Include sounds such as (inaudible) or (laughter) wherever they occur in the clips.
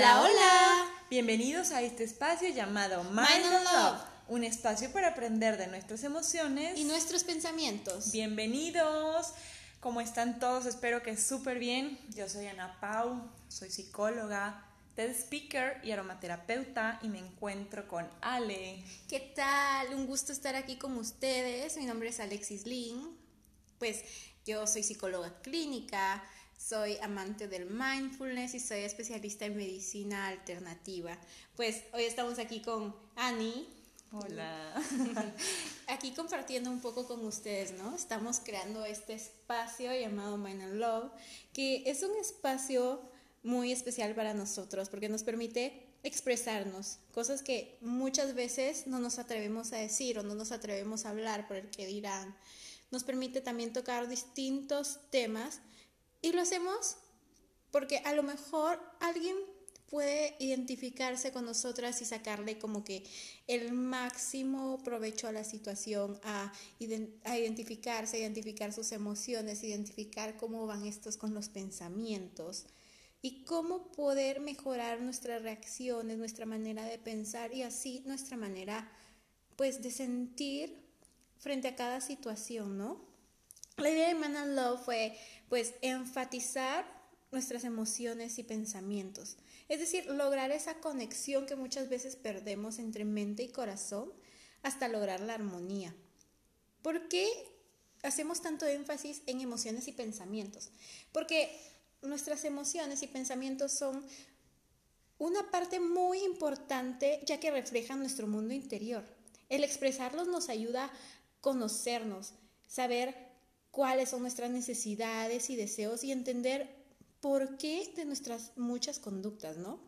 Hola, hola. Bienvenidos a este espacio llamado Mind, Mind and and Love, Love. un espacio para aprender de nuestras emociones. Y nuestros pensamientos. Bienvenidos. ¿Cómo están todos? Espero que súper bien. Yo soy Ana Pau, soy psicóloga, TED speaker y aromaterapeuta y me encuentro con Ale. ¿Qué tal? Un gusto estar aquí con ustedes. Mi nombre es Alexis Lin. Pues yo soy psicóloga clínica, soy amante del mindfulness y soy especialista en medicina alternativa. Pues hoy estamos aquí con Annie. Hola. (laughs) Aquí compartiendo un poco con ustedes, ¿no? Estamos creando este espacio llamado Mind and Love, que es un espacio muy especial para nosotros porque nos permite expresarnos, cosas que muchas veces no nos atrevemos a decir o no nos atrevemos a hablar por el que dirán. Nos permite también tocar distintos temas y lo hacemos porque a lo mejor alguien puede identificarse con nosotras y sacarle como que el máximo provecho a la situación, a, a identificarse, identificar sus emociones, identificar cómo van estos con los pensamientos y cómo poder mejorar nuestras reacciones, nuestra manera de pensar y así nuestra manera pues de sentir frente a cada situación, ¿no? La idea de Man and Love fue pues enfatizar nuestras emociones y pensamientos. Es decir, lograr esa conexión que muchas veces perdemos entre mente y corazón hasta lograr la armonía. ¿Por qué hacemos tanto énfasis en emociones y pensamientos? Porque nuestras emociones y pensamientos son una parte muy importante ya que reflejan nuestro mundo interior. El expresarlos nos ayuda a conocernos, saber cuáles son nuestras necesidades y deseos y entender por qué de nuestras muchas conductas, ¿no?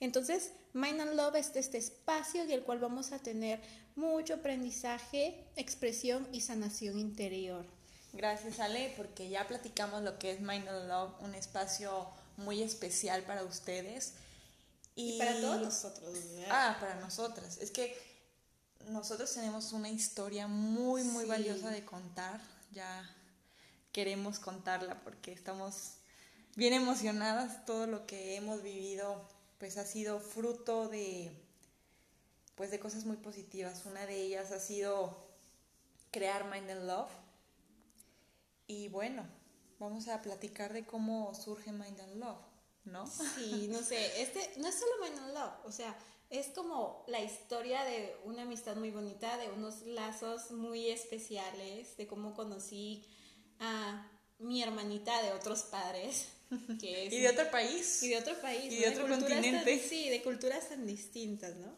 Entonces, Mind and Love es este espacio en el cual vamos a tener mucho aprendizaje, expresión y sanación interior. Gracias Ale, porque ya platicamos lo que es Mind and Love, un espacio muy especial para ustedes. Y, para todos nosotros. ¿verdad? Ah, para nosotras. Es que nosotros tenemos una historia muy, muy Sí. valiosa de contar. Ya queremos contarla porque estamos bien emocionadas. Todo lo que hemos vivido, pues ha sido fruto de, pues de cosas muy positivas. Una de ellas ha sido crear Mind and Love. Y bueno, vamos a platicar de cómo surge Mind and Love, ¿no? Sí, no sé, este no es solo Mind and Love, o sea, es como la historia de una amistad muy bonita, de unos lazos muy especiales, de cómo conocí a mi hermanita de otros padres, (laughs) que es Y de otro país. y de otro país, y ¿no? de otro culturas tan- continente. sí, de culturas tan distintas, ¿no?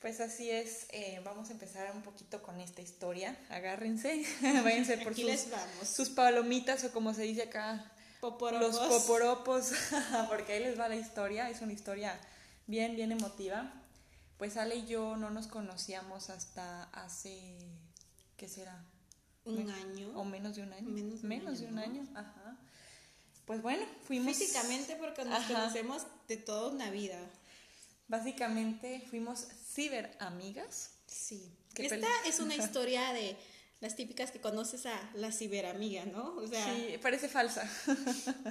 Pues así es, eh, vamos a empezar un poquito con esta historia. Agárrense, (laughs) váyanse por sus, les vamos. sus palomitas o como se dice acá, Poporopos. los poporopos, (laughs) porque ahí les va la historia. Es una historia bien, bien emotiva. Pues Ale y yo no nos conocíamos hasta hace, ¿qué será? Un año. ¿O menos de un año? Menos de un año, de un ¿no? año, ajá. Pues bueno, fuimos... Físicamente porque nos Ajá. conocemos de toda una vida. Básicamente fuimos ciberamigas. Sí. Qué Esta es una historia de las típicas que conoces a la ciberamiga, ¿no? O sea, Sí, parece falsa.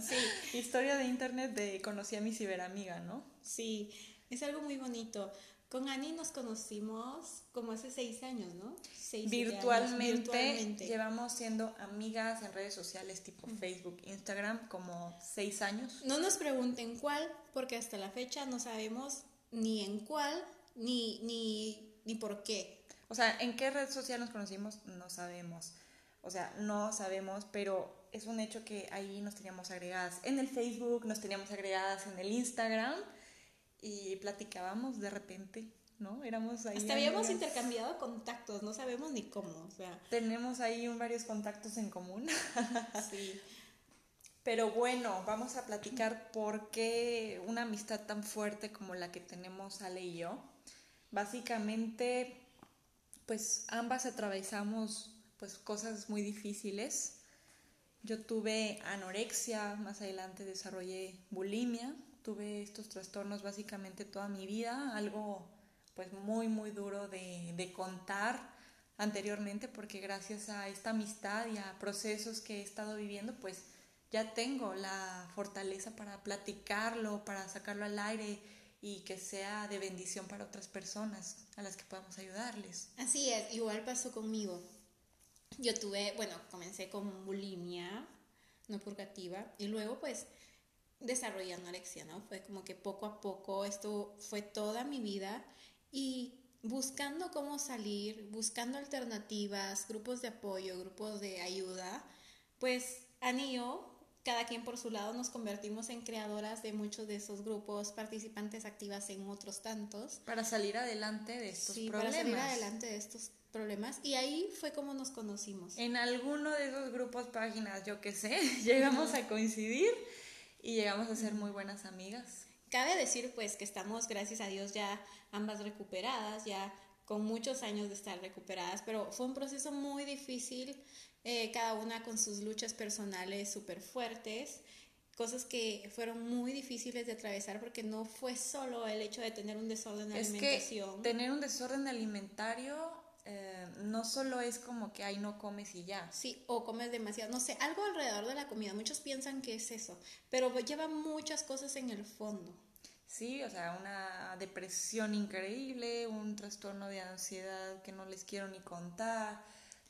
sí, (laughs) Historia de internet de conocí a mi ciberamiga, ¿no? sí, es algo muy bonito. Con Ani nos conocimos como hace seis años, ¿no? Seis, siete años, Virtualmente, virtualmente. llevamos siendo amigas en redes sociales tipo Facebook, Instagram, como seis años. No nos pregunten cuál, porque hasta la fecha no sabemos ni en cuál, ni, ni, ni por qué. O sea, ¿en qué red social nos conocimos? No sabemos. O sea, no sabemos, pero es un hecho que ahí nos teníamos agregadas en el Facebook, nos teníamos agregadas en el Instagram y platicábamos de repente, ¿no? Éramos ahí. Hasta habíamos amigas. intercambiado contactos, no sabemos ni cómo, o sea, Tenemos ahí varios contactos en común. (laughs) sí. Pero bueno, vamos a platicar por qué una amistad tan fuerte como la que tenemos Ale y yo. Básicamente, pues ambas atravesamos pues cosas muy difíciles. Yo tuve anorexia, más adelante desarrollé bulimia, tuve estos trastornos básicamente toda mi vida, algo pues muy muy duro de, de contar anteriormente porque gracias a esta amistad y a procesos que he estado viviendo pues ya tengo la fortaleza para platicarlo, para sacarlo al aire y que sea de bendición para otras personas a las que podamos ayudarles. Así es, igual pasó conmigo. Yo tuve, bueno, comencé con bulimia no purgativa y luego pues desarrollé anorexia, ¿no? Fue como que poco a poco esto fue toda mi vida y buscando cómo salir, buscando alternativas, grupos de apoyo, grupos de ayuda, pues Ani y yo, cada quien por su lado, nos convertimos en creadoras de muchos de esos grupos, participantes activas en otros tantos. Para salir adelante de estos sí, problemas. Para salir adelante de estos problemas. Y ahí fue como nos conocimos. En alguno de esos grupos, páginas, yo qué sé, (laughs) llegamos a coincidir y llegamos a ser muy buenas amigas. Cabe decir pues que estamos, gracias a Dios, ya ambas recuperadas, ya con muchos años de estar recuperadas, pero fue un proceso muy difícil, eh, cada una con sus luchas personales súper fuertes, cosas que fueron muy difíciles de atravesar porque no fue solo el hecho de tener un desorden de es alimentación. Que tener un desorden alimentario eh, no solo es como que ahí no comes y ya. Sí, o comes demasiado, no sé, algo alrededor de la comida. Muchos piensan que es eso, pero lleva muchas cosas en el fondo. Sí, o sea, una depresión increíble, un trastorno de ansiedad que no les quiero ni contar,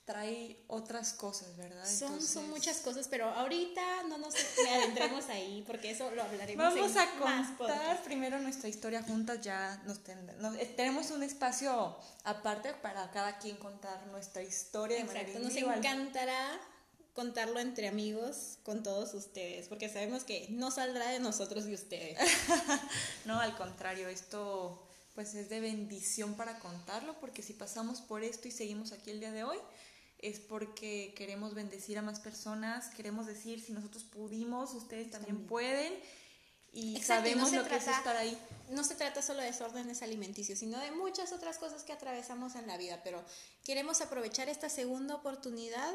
trae otras cosas, ¿verdad? Son, son muchas cosas, pero ahorita no nos adentremos ahí porque eso lo hablaremos. Vamos a contar primero nuestra historia juntas, ya nos, eh, tenemos un espacio aparte para cada quien contar nuestra historia Exacto, nos encantará contarlo entre amigos con todos ustedes, porque sabemos que no saldrá de nosotros y ustedes. (laughs) no, al contrario, esto pues es de bendición para contarlo, porque si pasamos por esto y seguimos aquí el día de hoy, es porque queremos bendecir a más personas, queremos decir, si nosotros pudimos, ustedes también, pueden. Y sabemos lo que es estar ahí. No se trata solo de desórdenes alimenticios, sino de muchas otras cosas que atravesamos en la vida, pero queremos aprovechar esta segunda oportunidad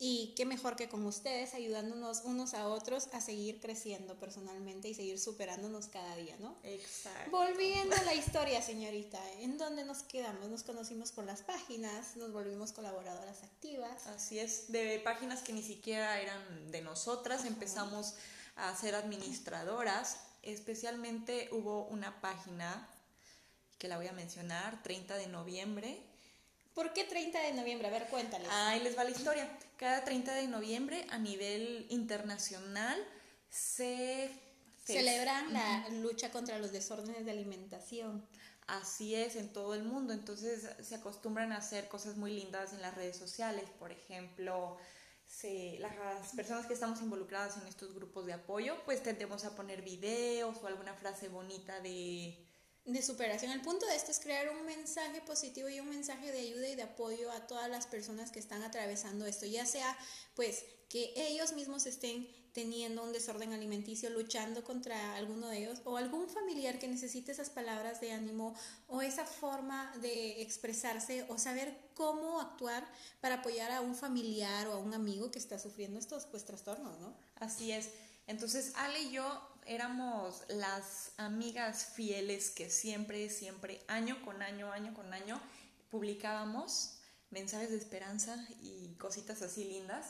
y qué mejor que con ustedes, ayudándonos unos a otros a seguir creciendo personalmente y seguir superándonos cada día, ¿no? Exacto. Volviendo a la historia, señorita, ¿en dónde nos quedamos? Nos conocimos por las páginas, nos volvimos colaboradoras activas. Así es, de páginas que ni siquiera eran de nosotras, empezamos a ser administradoras. Especialmente hubo una página que la voy a mencionar, 30 de noviembre, ¿Por qué 30 de noviembre? A ver, cuéntales. Ahí les va la historia. Cada 30 de noviembre a nivel internacional se celebran la lucha contra los desórdenes de alimentación. Así es, en todo el mundo. Entonces se acostumbran a hacer cosas muy lindas en las redes sociales. Por ejemplo, las personas que estamos involucradas en estos grupos de apoyo, pues tendemos a poner videos o alguna frase bonita de de superación. El punto de esto es crear un mensaje positivo y un mensaje de ayuda y de apoyo a todas las personas que están atravesando esto, ya sea pues que ellos mismos estén teniendo un desorden alimenticio, luchando contra alguno de ellos, o algún familiar que necesite esas palabras de ánimo o esa forma de expresarse o saber cómo actuar para apoyar a un familiar o a un amigo que está sufriendo estos pues trastornos, ¿no? Así es. Entonces, Ale y yo éramos las amigas fieles que siempre, siempre, año con año, año con año, publicábamos mensajes de esperanza y cositas así lindas.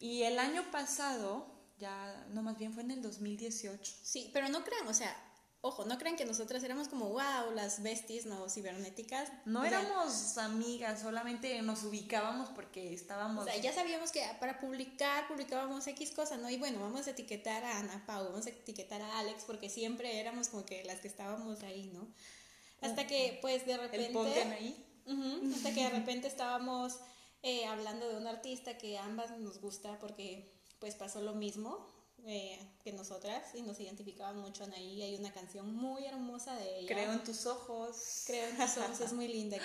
Y el año pasado, ya no más bien fue en el 2018. Sí, pero no crean, o sea, ojo, no crean que nosotras éramos como, wow, las besties, no, cibernéticas. No éramos amigas, solamente nos ubicábamos porque estábamos... O sea, ya sabíamos que para publicar, publicábamos X cosas, ¿no? Y bueno, vamos a etiquetar a Ana Pau, vamos a etiquetar a Alex, porque siempre éramos como que las que estábamos ahí, ¿no? Hasta que, pues, de repente... El ahí. hasta que de repente estábamos eh, hablando de un artista que a ambas nos gusta porque, pues, pasó lo mismo eh, que nosotras y nos identificaban mucho en ahí. Hay una canción muy hermosa de ella. Creo en tus ojos. Creo en tus ojos, es muy (laughs) linda que,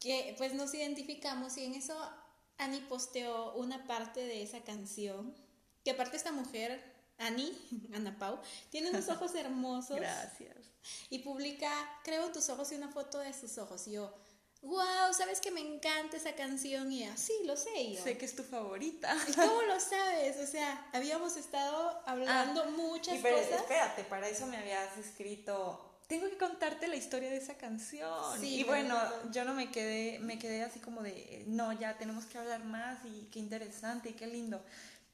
que pues nos identificamos y en eso Ani posteó una parte de esa canción, que aparte esta mujer, Ani, (laughs) Ana Pau, tiene unos ojos (laughs) hermosos. Gracias. Y publica, creo en tus ojos y una foto de sus ojos. Y yo, wow, sabes que me encanta esa canción y así, lo sé yo. Sé que es tu favorita. ¿Y cómo lo sabes? O sea, habíamos estado hablando ah, muchas pero, cosas. Espérate, para eso me habías escrito. Tengo que contarte la historia de esa canción. Sí, y bueno, yo no me quedé, me quedé así como de, no, ya tenemos que hablar más y qué interesante y qué lindo.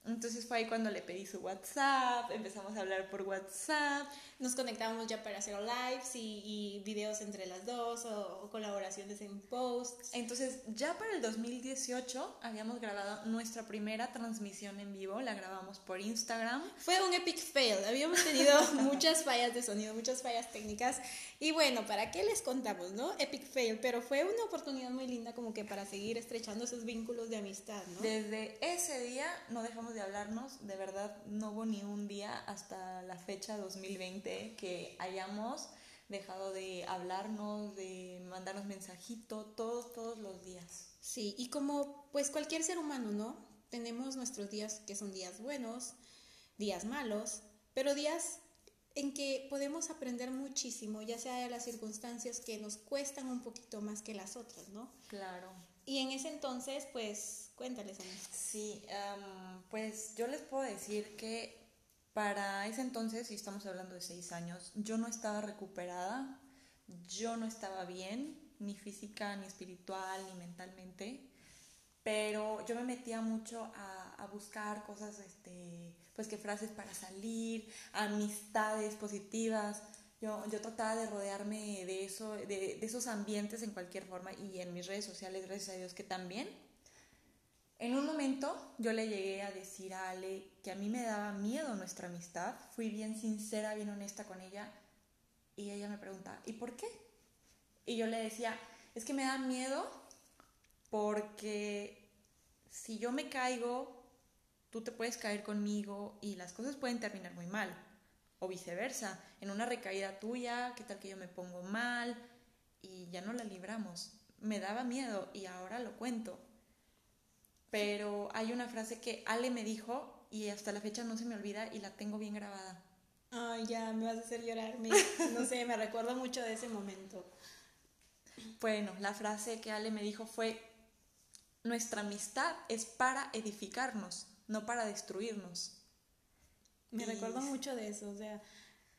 Entonces fue ahí cuando le pedí su WhatsApp, empezamos a hablar por WhatsApp. Nos conectamos ya para hacer lives y, y videos entre las dos o, o, colaboraciones en posts. Entonces ya para el 2018 habíamos grabado nuestra primera transmisión en vivo, la grabamos por Instagram. Fue un epic fail, habíamos tenido (laughs) muchas fallas de sonido, muchas fallas técnicas y bueno, ¿para qué les contamos, no? Epic fail, pero fue una oportunidad muy linda como que para seguir estrechando esos vínculos de amistad, ¿no? Desde ese día no dejamos de hablarnos, de verdad no hubo ni un día hasta la fecha 2020 que hayamos dejado de hablarnos, de mandarnos mensajitos, todos, todos los días. Sí, y como pues cualquier ser humano, ¿no? Tenemos nuestros días que son días buenos, días malos, pero días en que podemos aprender muchísimo, ya sea de las circunstancias que nos cuestan un poquito más que las otras, ¿no? Claro. Y en ese entonces, pues, cuéntales, Ana. Sí, pues yo les puedo decir que para ese entonces, y estamos hablando de seis años, yo no estaba recuperada, yo no estaba bien, ni física, ni espiritual, ni mentalmente, pero yo me metía mucho a, a buscar cosas, este, pues que frases para salir, amistades positivas. Yo, yo trataba de rodearme de, eso, de, de esos ambientes en cualquier forma y en mis redes sociales, gracias a Dios que también. En un momento yo le llegué a decir a Ale que a mí me daba miedo nuestra amistad. Fui bien sincera, bien honesta con ella. Y ella me pregunta, ¿y por qué? Y yo le decía, es que me da miedo porque si yo me caigo, tú te puedes caer conmigo y las cosas pueden terminar muy mal. O viceversa, en una recaída tuya, ¿qué tal que yo me pongo mal? Y ya no la libramos. Me daba miedo y ahora lo cuento. Pero hay una frase que Ale me dijo y hasta la fecha no se me olvida y la tengo bien grabada. Ay, ya, me vas a hacer llorar. Me, no sé, me recuerdo mucho de ese momento. Bueno, la frase que Ale me dijo fue, nuestra amistad es para edificarnos, no para destruirnos. Me y... recuerdo mucho de eso, o sea,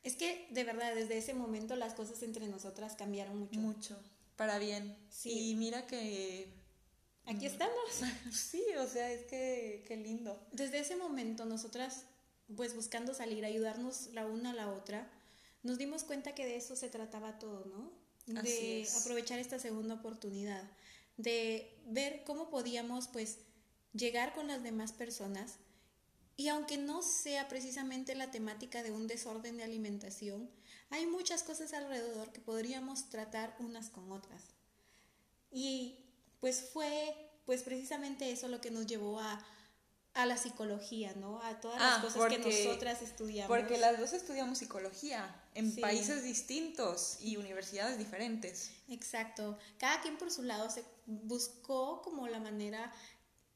es que de verdad desde ese momento las cosas entre nosotras cambiaron mucho. Mucho, para bien. Sí. Y mira que... Aquí estamos. (laughs) sí, o sea, es que qué lindo. Desde ese momento nosotras, pues buscando salir, ayudarnos la una a la otra, nos dimos cuenta que de eso se trataba todo, ¿no? De es. aprovechar esta segunda oportunidad, de ver cómo podíamos, pues, llegar con las demás personas y aunque no sea precisamente la temática de un desorden de alimentación, hay muchas cosas alrededor que podríamos tratar unas con otras. Y pues fue pues precisamente eso lo que nos llevó a, a la psicología, ¿no? A todas las ah, cosas porque, que nosotras estudiamos. Porque las dos estudiamos psicología en sí. países distintos y universidades diferentes. Exacto. Cada quien por su lado se buscó como la manera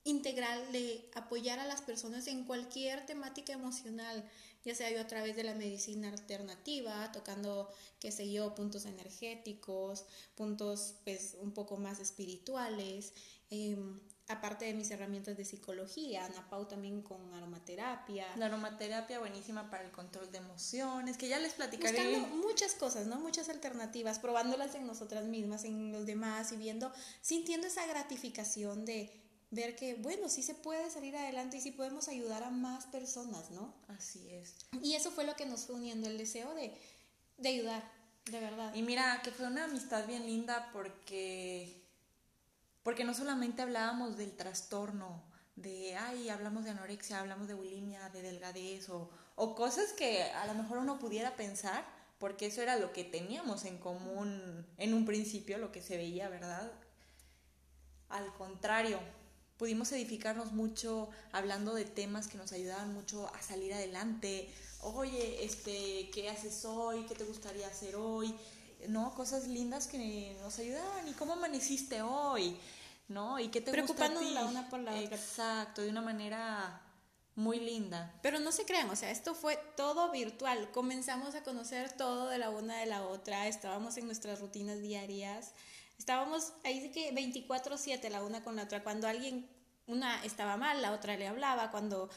integral de apoyar a las personas en cualquier temática emocional, ya sea yo a través de la medicina alternativa, tocando, qué sé yo, puntos energéticos, puntos pues un poco más espirituales, eh, aparte de mis herramientas de psicología, Ana Pau también con aromaterapia. La aromaterapia buenísima para el control de emociones, que ya les platicaré. Buscando muchas cosas, ¿no? Muchas alternativas, probándolas en nosotras mismas, en los demás y viendo, sintiendo esa gratificación de ver que, bueno, sí se puede salir adelante y sí podemos ayudar a más personas, ¿no? Así es. Y eso fue lo que nos fue uniendo, el deseo de, de ayudar, de verdad. Y mira, que fue una amistad bien linda porque, porque no solamente hablábamos del trastorno, de, ay, hablamos de anorexia, hablamos de bulimia, de delgadez o, o cosas que a lo mejor uno pudiera pensar, porque eso era lo que teníamos en común en un principio, lo que se veía, ¿verdad? Al contrario, pudimos edificarnos mucho hablando de temas que nos ayudaban mucho a salir adelante. Oye, este, ¿qué haces hoy? ¿Qué te gustaría hacer hoy? ¿No? Cosas lindas que nos ayudaban. ¿Y cómo amaneciste hoy? ¿No? ¿Y qué te Preocupándonos gusta a ti? la una por la otra. Exacto, de una manera muy linda. Pero no se crean, o sea, esto fue todo virtual. Comenzamos a conocer todo de la una de la otra, estábamos en nuestras rutinas diarias estábamos ahí sí que 24/7 la una con la otra. Cuando alguien, una estaba mal, la otra le hablaba. Cuando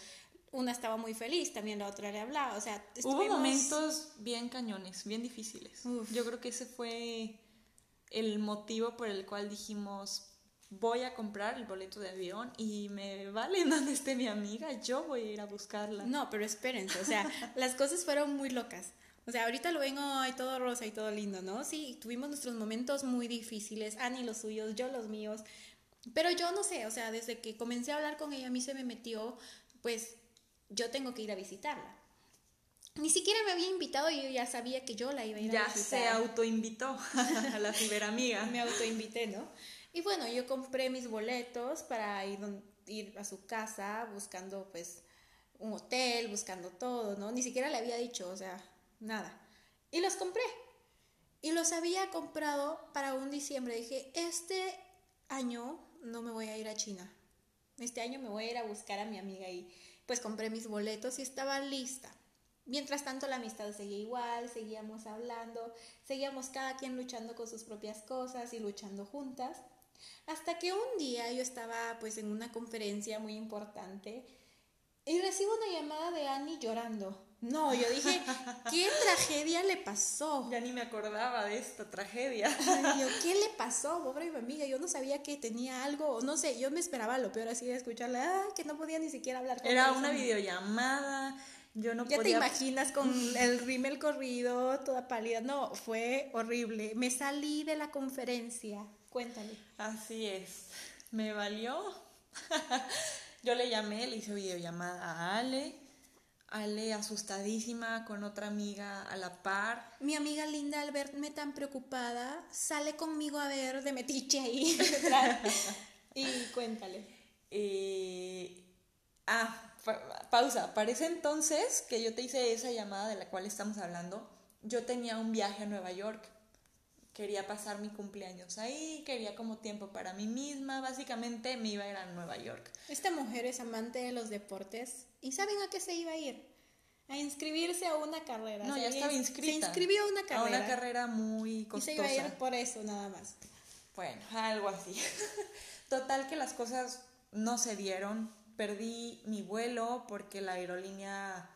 una estaba muy feliz, también la otra le hablaba. O sea, estuvimos... Hubo momentos bien cañones, bien difíciles. Uf. Yo creo que ese fue el motivo por el cual dijimos, voy a comprar el boleto de avión y me vale donde esté mi amiga, yo voy a ir a buscarla. No, pero espérense, o sea, (laughs) las cosas fueron muy locas. O sea, ahorita lo ven, ay, todo rosa y todo lindo, ¿no? Sí, tuvimos nuestros momentos muy difíciles, Ani los suyos, yo los míos, pero yo no sé, o sea, desde que comencé a hablar con ella, a mí se me metió, pues, yo tengo que ir a visitarla. Ni siquiera me había invitado y yo ya sabía que yo la iba a ir ya a visitar. se autoinvitó a la ciberamiga. (laughs) me autoinvité, ¿no? Y bueno, yo compré mis boletos para ir, ir a su casa buscando, pues, un hotel, buscando todo, ¿no? Ni siquiera le había dicho, o sea, nada. Y los compré. Y los había comprado para un diciembre. Dije, este año no me voy a ir a China. Este año me voy a ir a buscar a mi amiga y pues compré mis boletos y estaba lista. Mientras tanto la amistad seguía igual, seguíamos hablando, seguíamos cada quien luchando con sus propias cosas y luchando juntas. Hasta que un día yo estaba pues en una conferencia muy importante y recibo una llamada de Annie llorando. No, yo dije, ¿qué tragedia le pasó? Ya ni me acordaba de esta tragedia. yo, ¿qué le pasó, pobre mi amiga? Yo no sabía que tenía algo, no sé, yo me esperaba lo peor así de escucharla, que no podía ni siquiera hablar con Era una videollamada, yo no ya te imaginas con el rímel corrido, toda pálida. No, fue horrible. Me salí de la conferencia. Cuéntame. Así es. Me valió. (laughs) yo le llamé, le hice videollamada a Ale Ale asustadísima con otra amiga a la par. Mi amiga linda al verme tan preocupada sale conmigo a ver de metiche ahí. (laughs) y cuéntale. Eh, ah, pausa. Parece entonces que yo te hice esa llamada de la cual estamos hablando. Yo tenía un viaje a Nueva York. Quería pasar mi cumpleaños ahí, quería como tiempo para mí misma. Básicamente me iba a ir a Nueva York. Esta mujer es amante de los deportes ¿Y saben a qué se iba a ir? A inscribirse a una carrera. No, ya estaba inscrita. Se inscribió a una carrera. A una carrera muy costosa. Y se iba a ir por eso, nada más. Bueno, algo así. (laughs) Total que las cosas no se dieron. Perdí mi vuelo porque la aerolínea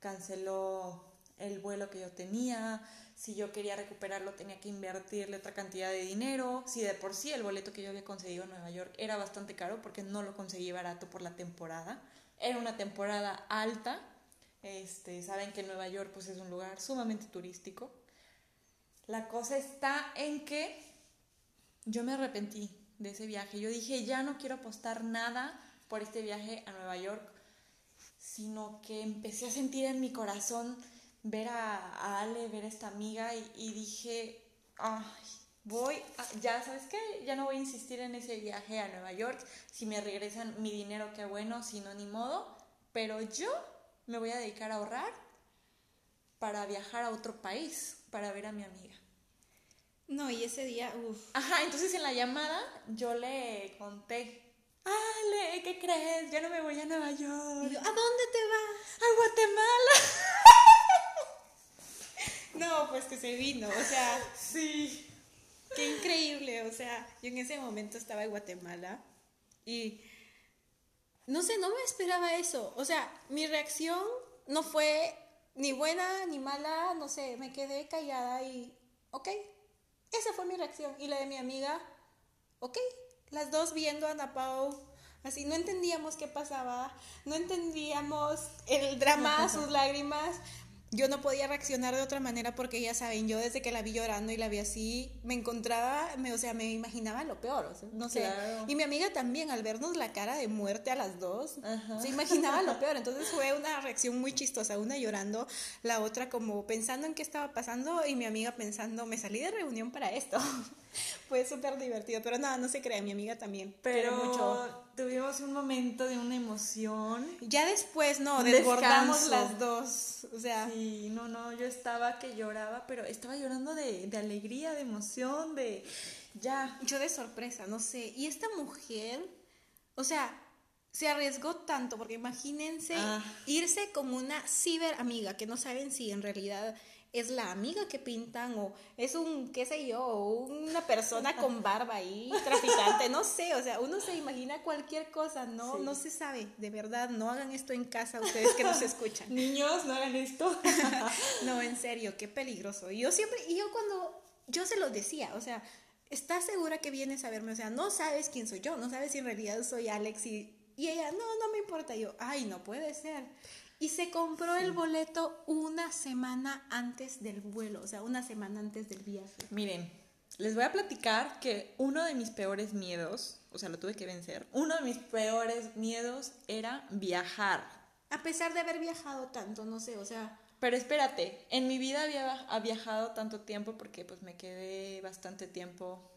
canceló el vuelo que yo tenía. Si yo quería recuperarlo tenía que invertirle otra cantidad de dinero. Si de por sí el boleto que yo había conseguido en Nueva York era bastante caro porque no lo conseguí barato por la temporada. Era una temporada alta. Este, saben que Nueva York pues, es un lugar sumamente turístico. La cosa está en que yo me arrepentí de ese viaje. Yo dije, ya no quiero apostar nada por este viaje a Nueva York, sino que empecé a sentir en mi corazón ver a, Ale, ver a esta amiga y, y dije, ay, voy, ya sabes qué, ya no voy a insistir en ese viaje a Nueva York, si me regresan mi dinero, qué bueno, si no, ni modo, pero yo me voy a dedicar a ahorrar para viajar a otro país, para ver a mi amiga. No, y ese día, uff. Ajá, entonces en la llamada yo le conté, Ale, ¿qué crees? Ya no me voy a Nueva York. ¿A dónde te vas? A Guatemala. (laughs) no, pues que se vino, o sea. Sí. Qué increíble, o sea, yo en ese momento estaba en Guatemala y no sé, no me esperaba eso. O sea, mi reacción no fue ni buena ni mala, no sé, me quedé callada y, ok, esa fue mi reacción. Y la de mi amiga, ok, las dos viendo a Ana Pau, así, no entendíamos qué pasaba, no entendíamos el drama, (laughs) sus lágrimas, yo no podía reaccionar de otra manera porque ya saben, yo desde que la vi llorando y la vi así, me encontraba, me, o sea, me imaginaba lo peor, no sé. Y mi amiga también, al vernos la cara de muerte a las dos, se imaginaba lo peor. Entonces fue una (laughs) reacción muy chistosa, una llorando, la otra como pensando en qué estaba pasando y mi amiga pensando, me salí de reunión para esto. Fue súper divertido, pero nada, no se crea, mi amiga también. Pero mucho. tuvimos un momento de una emoción. Ya después, no, desbordamos las dos. O sea. Sí, no, no, yo estaba que lloraba, pero estaba llorando de, de alegría, de emoción, de. Ya. Yo de sorpresa, no sé. Y esta mujer, o sea, se arriesgó tanto, porque imagínense ah. irse como una ciber amiga, que no saben si en realidad es la amiga que pintan o es un, qué sé yo, una persona con barba ahí, traficante, no sé, o sea, uno se imagina cualquier cosa, no, no se sabe, de verdad, no hagan esto en casa ustedes que nos escuchan. (laughs) Niños, no hagan esto. (laughs) no, en serio, qué peligroso. Y yo siempre, y yo cuando, yo se lo decía, o sea, ¿estás segura que vienes a verme? O sea, no sabes quién soy yo, no sabes si en realidad soy Alex y, y ella, no, no me importa. yo, ay, no puede ser. Y se compró el boleto una semana antes del vuelo, o sea, una semana antes del viaje. Miren, les voy a platicar que uno de mis peores miedos, o sea, lo tuve que vencer, uno de mis peores miedos era viajar. A pesar de haber viajado tanto, no sé, o sea... Pero espérate, en mi vida había viajado tanto tiempo porque pues me quedé bastante tiempo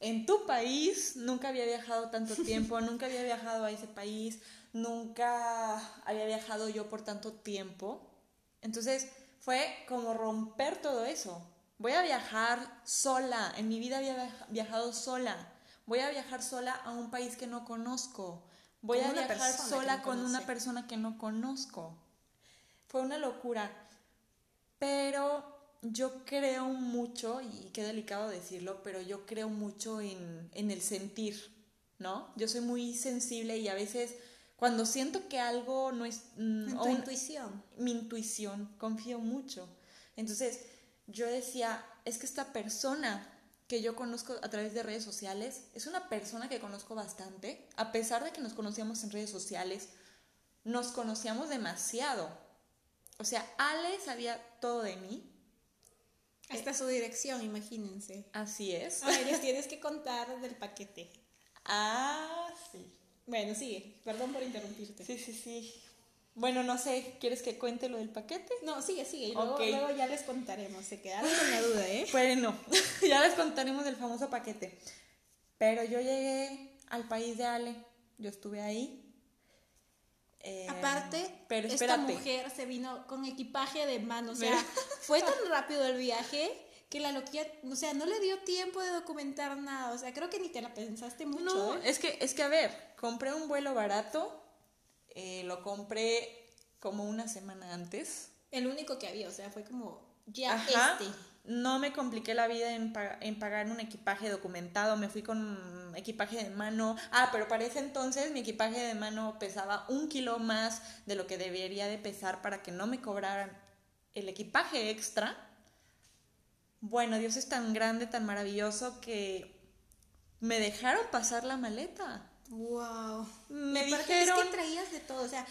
en tu país, nunca había viajado tanto (laughs) tiempo, nunca había viajado a ese país, nunca había viajado yo por tanto tiempo. Entonces fue como romper todo eso. Voy a viajar sola, en mi vida había viajado sola. Voy a viajar sola a un país que no conozco. Voy a viajar sola con una persona que no conozco. Fue una locura. Pero yo creo mucho, y qué delicado decirlo, pero yo creo mucho en, en el sentir, ¿no? Yo soy muy sensible y a veces cuando siento que algo no es... Mm, tu intuición. Mi intuición, confío mucho. Entonces, yo decía, es que esta persona que yo conozco a través de redes sociales es una persona que conozco bastante, a pesar de que nos conocíamos en redes sociales, nos conocíamos demasiado. O sea, Ale sabía todo de mí. Hasta su dirección, imagínense. Así es. Ay, les (laughs) tienes que contar del paquete. Ah, sí. Bueno, sigue. Perdón por interrumpirte. Sí, sí, sí. Bueno, no sé, ¿quieres que cuente lo del paquete? No, sigue, sigue. Y luego, luego ya les contaremos. Se quedaron con la duda, ¿eh? (laughs) Bueno, (laughs) ya les contaremos del famoso paquete. Pero yo llegué al país de Ale. Yo estuve ahí. Eh, Aparte, pero esta mujer se vino con equipaje de mano. O sea, (laughs) fue tan rápido el viaje que la loquilla, o sea, no le dio tiempo de documentar nada, o sea, creo que ni te la pensaste mucho. No, ¿eh? es que, es que a ver, compré un vuelo barato, eh, lo compré como una semana antes. El único que había, o sea, fue como ya este. No me compliqué la vida en, en pagar un equipaje documentado, me fui con equipaje de mano. Ah, pero para ese entonces mi equipaje de mano pesaba un kilo más de lo que debería de pesar para que no me cobraran el equipaje extra bueno, Dios es tan grande, tan maravilloso que me dejaron pasar la maleta. Wow. Me dijeron. Es que traías de todo, o sea,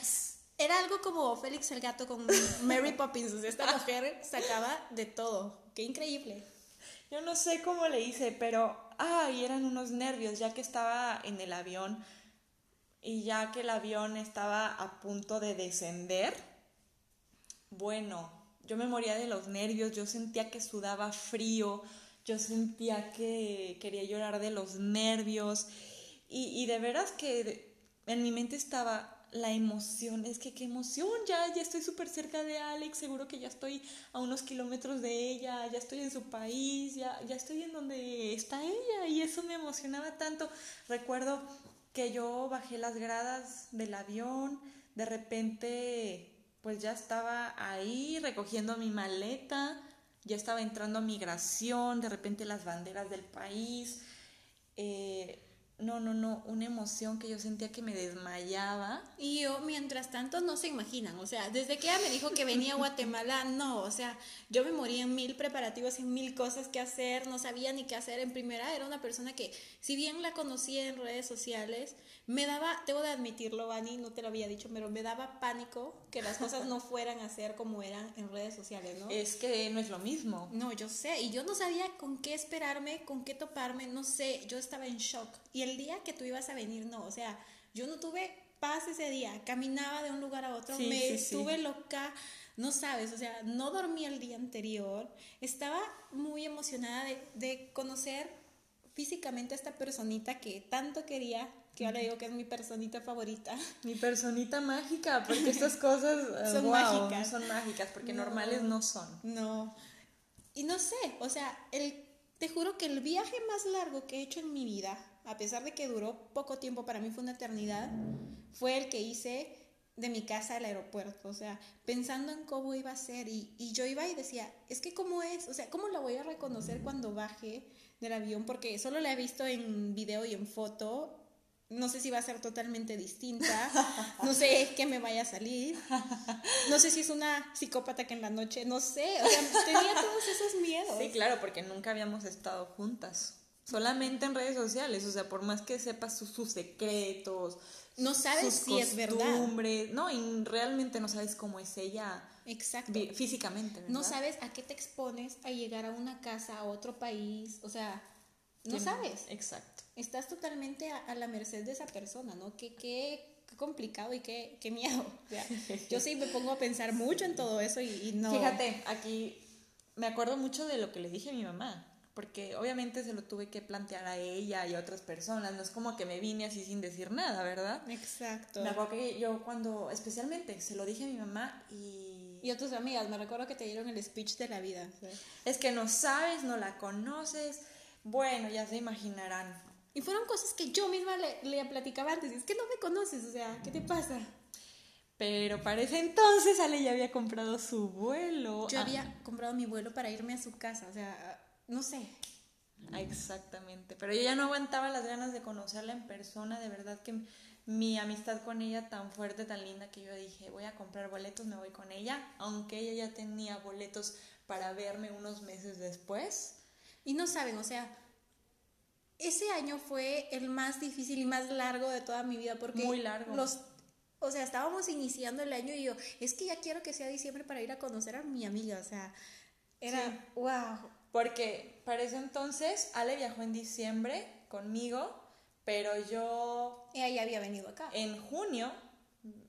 era algo como Félix el gato con (laughs) Mary Poppins, o sea, esta mujer sacaba de todo. Qué increíble. Yo no sé cómo le hice, pero ay, eran unos nervios ya que estaba en el avión y ya que el avión estaba a punto de descender. Bueno, yo me moría de los nervios, yo sentía que sudaba frío, yo sentía que quería llorar de los nervios y, de veras que en mi mente estaba la emoción, es que qué emoción, ya, ya estoy súper cerca de Alex, seguro que ya estoy a unos kilómetros de ella, ya estoy en su país, ya, ya estoy en donde está ella y eso me emocionaba tanto. Recuerdo que yo bajé las gradas del avión, de repente pues ya estaba ahí recogiendo mi maleta, ya estaba entrando a migración, de repente las banderas del país. Eh, no, no, no, una emoción que yo sentía que me desmayaba. Y yo, mientras tanto, no se imaginan, o sea, desde que ella me dijo que venía a (laughs) Guatemala, no, o sea, yo me moría en mil preparativos, en mil cosas que hacer, no sabía ni qué hacer. En primera, era una persona que, si bien la conocía en redes sociales, me daba, tengo de admitirlo, Vani, no te lo había dicho, pero me daba pánico que las cosas no fueran a ser como eran en redes sociales, ¿no? Es que no es lo mismo. No, yo sé, y yo no sabía con qué esperarme, con qué toparme, no sé, yo estaba en shock. Y el día que tú ibas a venir, no, o sea, yo no tuve paz ese día, caminaba de un lugar a otro, me estuve loca, no sabes, o sea, no dormí el día anterior, estaba muy emocionada de, de conocer físicamente a esta personita que tanto quería que ahora digo que es mi personita favorita. (laughs) Mi personita mágica, porque estas (laughs) cosas eh, son mágicas. Son mágicas, porque normales no son. No. Y no sé, o sea, el, te juro que el viaje más largo que he hecho en mi vida, a pesar de que duró poco tiempo, para mí fue una eternidad, fue el que hice de mi casa al aeropuerto, o sea, pensando en cómo iba a ser y, y yo iba y decía, es que cómo es, o sea, ¿cómo la voy a reconocer cuando baje del avión? Porque solo la he visto en video y en foto no sé si va a ser totalmente distinta, (laughs) no sé qué me vaya a salir, no sé si es una psicópata que en la noche, no sé, o sea, tenía todos esos miedos. Sí, claro, porque nunca habíamos estado juntas. Solamente en redes sociales, o sea, por más que sepas sus, sus secretos, no sabes sus si es verdad. no, y realmente no sabes cómo es ella Exacto. físicamente, ¿verdad? No sabes a qué te expones a llegar a una casa, a otro país, o sea, no Tien- sabes. Exacto. Estás totalmente a, a la merced de esa persona, ¿no? Qué, qué, qué complicado y qué, qué miedo. O sea, (laughs) yo sí me pongo a pensar mucho en todo eso y, y no. Fíjate, aquí me acuerdo mucho de lo que le dije a mi mamá, porque obviamente se lo tuve que plantear a ella y a otras personas, no es como que me vine así sin decir nada, ¿verdad? Exacto. Me acuerdo que yo cuando, especialmente, se lo dije a mi mamá y... Y a tus amigas, me recuerdo que te dieron el speech de la vida. Es que no sabes, no la conoces, bueno, ya se imaginarán. Y fueron cosas que yo misma le, le platicaba antes. Es que no me conoces, o sea, ¿qué te pasa? Pero para ese entonces Ale ya había comprado su vuelo. Yo Ah, había comprado mi vuelo para irme a su casa, o sea, no sé. ah, Exactamente, pero yo ya no aguantaba las ganas de conocerla en persona, de verdad que mi amistad con ella tan fuerte, tan linda, que yo dije, voy a comprar boletos, me voy con ella, aunque ella ya tenía boletos para verme unos meses después. Y no saben, o sea, ese año fue el más difícil y más largo de toda mi vida porque Muy largo. los o sea, estábamos iniciando el año y yo, es que ya quiero que sea diciembre para ir a conocer a mi amiga, o sea, era Sí. wow. Porque para ese entonces Ale viajó en diciembre conmigo, pero yo Ella ya había venido acá. en junio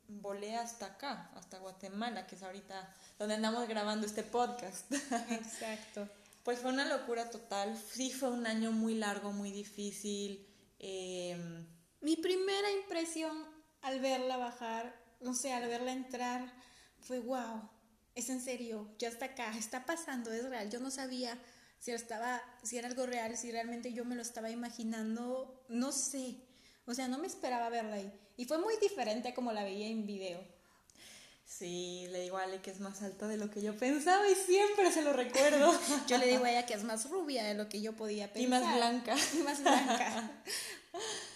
volé hasta acá, hasta Guatemala, que es ahorita donde andamos grabando este podcast. Exacto. (laughs) Pues fue una locura total. Sí, fue un año muy largo, muy difícil. em, Mi primera impresión al verla bajar, no sé, al verla entrar, fue wow, es en serio, ya está acá, está pasando, es real. Yo no sabía si estaba, si era algo real, si realmente yo me lo estaba imaginando, no sé. O sea, no me esperaba verla ahí. Y fue muy diferente a como la veía en video. sí, le digo a Ale que es más alta de lo que yo pensaba y siempre se lo recuerdo. (laughs) Yo le digo a ella que es más rubia de lo que yo podía pensar. y más blanca. (laughs) y más blanca.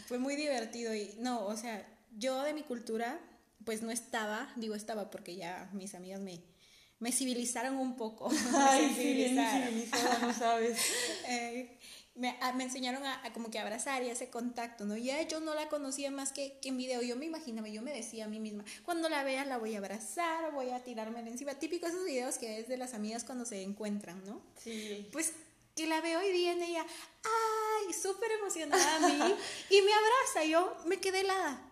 Fue muy divertido y no, o sea, yo de mi cultura pues no estaba, digo estaba porque ya mis amigas me, me civilizaron un poco. (laughs) me Ay, sí, bien civilizaron. civilizada, no sabes. (laughs) Eh, me, a- me enseñaron a, a como que abrazar y ese contacto, ¿no? Ya yo no la conocía más que, que en video. Yo me imaginaba, yo me decía a mí misma, cuando la vea la voy a abrazar, voy a tirarme encima. Típico esos videos que es de las amigas cuando se encuentran, ¿no? Sí. pues que la veo y viene ella, ay, súper emocionada a mí, y me abraza, yo me quedé helada,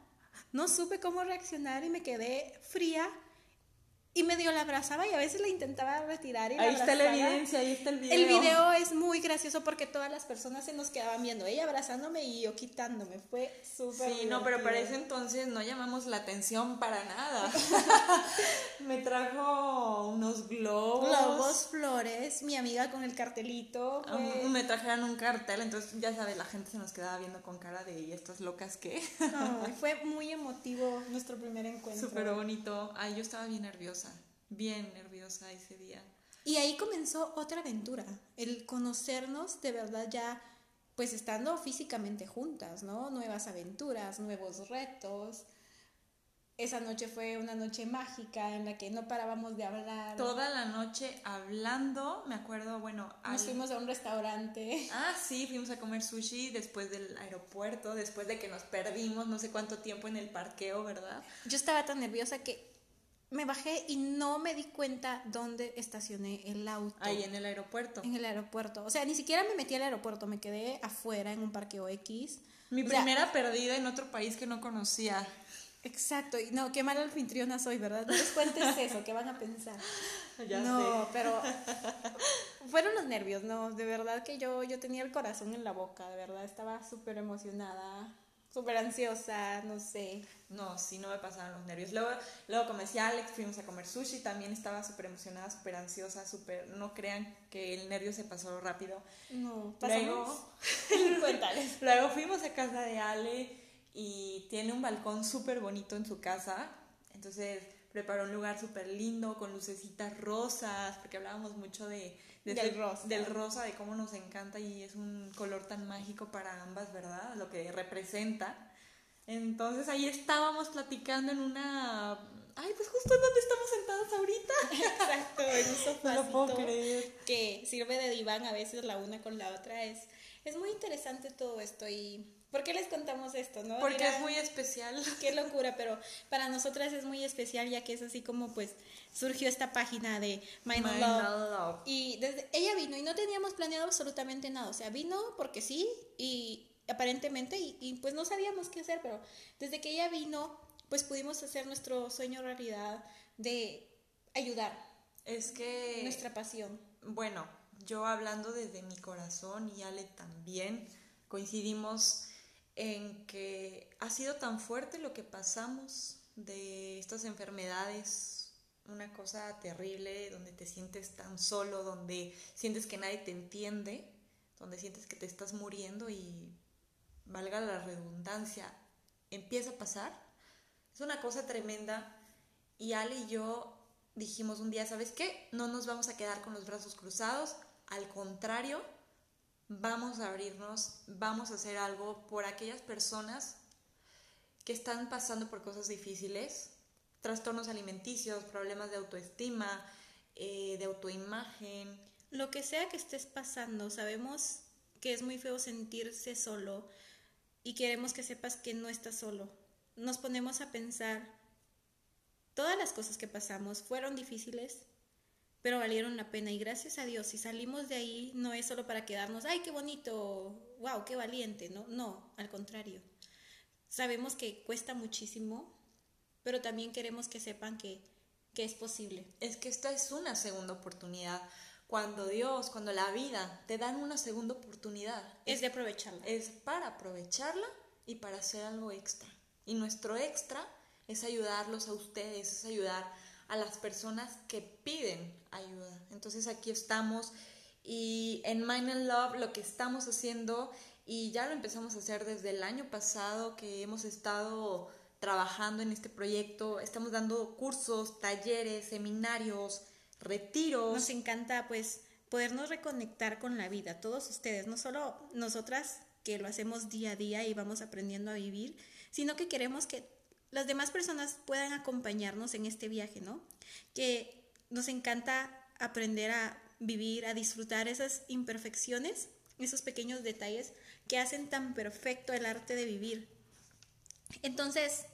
no supe cómo reaccionar y me quedé fría, y medio la abrazaba y a veces la intentaba retirar y la Ahí está la evidencia, ahí está el video. El video es muy gracioso porque todas las personas se nos quedaban viendo, ella abrazándome y yo quitándome, fue súper Sí, no, pero para ese entonces no llamamos la atención para nada. (laughs) Me trajo unos globos. Globos, flores, mi amiga con el cartelito, Ah, Me trajeron un cartel, entonces ya sabes, la gente se nos quedaba viendo con cara de ¿y estas locas qué? Ay, fue muy emotivo nuestro primer encuentro. Súper bonito. Ay, yo estaba bien nerviosa, bien nerviosa ese día. Y ahí comenzó otra aventura, el conocernos de verdad ya, pues estando físicamente juntas, ¿no? Nuevas aventuras, nuevos retos. Esa noche fue una noche mágica en la que no parábamos de hablar. Toda la noche hablando, me acuerdo, bueno, Nos al- fuimos a un restaurante. Ah, sí, fuimos a comer sushi después del aeropuerto, después de que nos perdimos no sé cuánto tiempo en el parqueo, ¿verdad? Yo estaba tan nerviosa que me bajé y no me di cuenta dónde estacioné el auto. Ahí en el aeropuerto. En el aeropuerto. O sea, ni siquiera me metí al aeropuerto, me quedé afuera en un parqueo X. Mi O sea, primera perdida en otro país que no conocía. Exacto, y no, qué mala anfitriona soy, ¿verdad? No les cuentes eso, ¿qué van a pensar? (laughs) Ya no, pero fueron los nervios, no, de verdad que yo, yo tenía el corazón en la boca, de verdad, estaba súper emocionada, súper ansiosa, no sé. No, sí, no me pasaban los nervios. Luego, luego como decía Alex, fuimos a comer sushi, también estaba súper emocionada, súper ansiosa, súper... No crean que el nervio se pasó rápido. No, Luego, pasamos. (laughs) Cuéntales. (laughs) luego fuimos a casa de Ale y tiene un balcón súper bonito en su casa. Entonces preparó un lugar súper lindo con lucecitas rosas, porque hablábamos mucho de, de Del ese- rosa. del rosa, de cómo nos encanta y es un color tan mágico para ambas, ¿verdad? Lo que representa. Entonces ahí estábamos platicando en una... Ay, pues justo en donde estamos sentadas ahorita. (laughs) Exacto, en un sofá. No lo puedo creer. Que sirve de diván a veces la una con la otra. Es, es muy interesante todo esto y ¿Por qué les contamos esto, no? Porque es muy especial. Qué locura, pero para nosotras es muy especial ya que es así como pues surgió esta página de Mind, Love. Y desde ella vino y no teníamos planeado absolutamente nada, o sea, vino porque sí y aparentemente y, y pues no sabíamos qué hacer, pero desde que ella vino pues pudimos hacer nuestro sueño realidad de ayudar. Es que nuestra pasión. Bueno, yo hablando desde mi corazón y Ale también coincidimos en que ha sido tan fuerte lo que pasamos de estas enfermedades, una cosa terrible, donde te sientes tan solo, donde sientes que nadie te entiende, donde sientes que te estás muriendo y, valga la redundancia, empieza a pasar. Es una cosa tremenda y Ali y yo dijimos un día, ¿sabes qué? No nos vamos a quedar con los brazos cruzados, al contrario, vamos a abrirnos, vamos a hacer algo por aquellas personas que están pasando por cosas difíciles, trastornos alimenticios, problemas de autoestima, eh, de autoimagen. Lo que sea que estés pasando, sabemos que es muy feo sentirse solo y queremos que sepas que no estás solo. Nos ponemos a pensar, todas las cosas que pasamos fueron difíciles, pero valieron la pena y gracias a Dios, si salimos de ahí no es solo para quedarnos, ay, qué bonito, wow, qué valiente, no, no, al contrario. Sabemos que cuesta muchísimo, pero también queremos que sepan que, que es posible. Es que esta es una segunda oportunidad. Cuando Dios, cuando la vida te dan una segunda oportunidad. Es de aprovecharla. Es para aprovecharla y para hacer algo extra. Y nuestro extra es ayudarlos a ustedes, es ayudar a las personas que piden. Entonces aquí estamos y en Mind and Love lo que estamos haciendo y ya lo empezamos a hacer desde el año pasado que hemos estado trabajando en este proyecto, estamos dando cursos, talleres, seminarios, retiros. Nos encanta pues podernos reconectar con la vida, todos ustedes, no solo nosotras que lo hacemos día a día y vamos aprendiendo a vivir, sino que queremos que las demás personas puedan acompañarnos en este viaje, ¿no? Que nos encanta aprender a vivir, a disfrutar esas imperfecciones, esos pequeños detalles que hacen tan perfecto el arte de vivir. Entonces,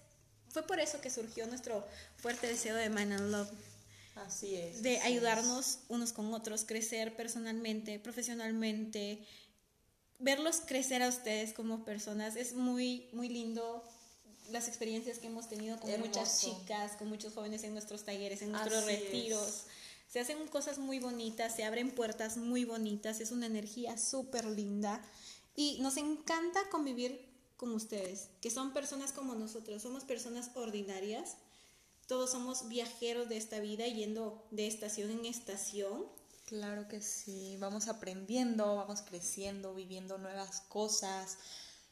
fue por eso que surgió nuestro fuerte deseo de Man and Love. Así es. De ayudarnos unos con otros, crecer personalmente, profesionalmente, verlos crecer a ustedes como personas. Es muy, muy lindo las experiencias que hemos tenido con muchas chicas, con muchos jóvenes en nuestros talleres, en nuestros retiros. Se hacen cosas muy bonitas, se abren puertas muy bonitas, es una energía súper linda. Y nos encanta convivir con ustedes, que son personas como nosotros, somos personas ordinarias, todos somos viajeros de esta vida yendo de estación en estación. Claro que sí, vamos aprendiendo, vamos creciendo, viviendo nuevas cosas.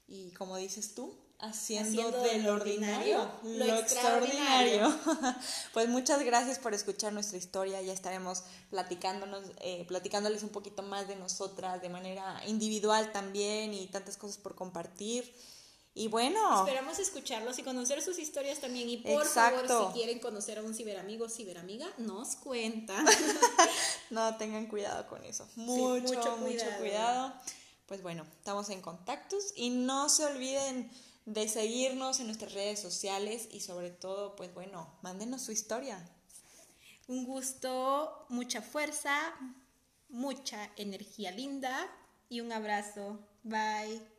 Y como dices tú, haciendo, del ordinario, lo, extraordinario. (laughs) pues muchas gracias por escuchar nuestra historia. Ya estaremos platicándonos, eh, platicándoles un poquito más de nosotras de manera individual también y tantas cosas por compartir. Y bueno. Esperamos escucharlos y conocer sus historias también. Y por favor, si quieren conocer a un ciberamigo o ciberamiga, nos cuentan. (laughs) no, tengan cuidado con eso. Mucho, mucho Mucho cuidado. Pues bueno, estamos en contactos y no se olviden de seguirnos en nuestras redes sociales y sobre todo, pues bueno, mándenos su historia. Un gusto, mucha fuerza, mucha energía linda y un abrazo. Bye.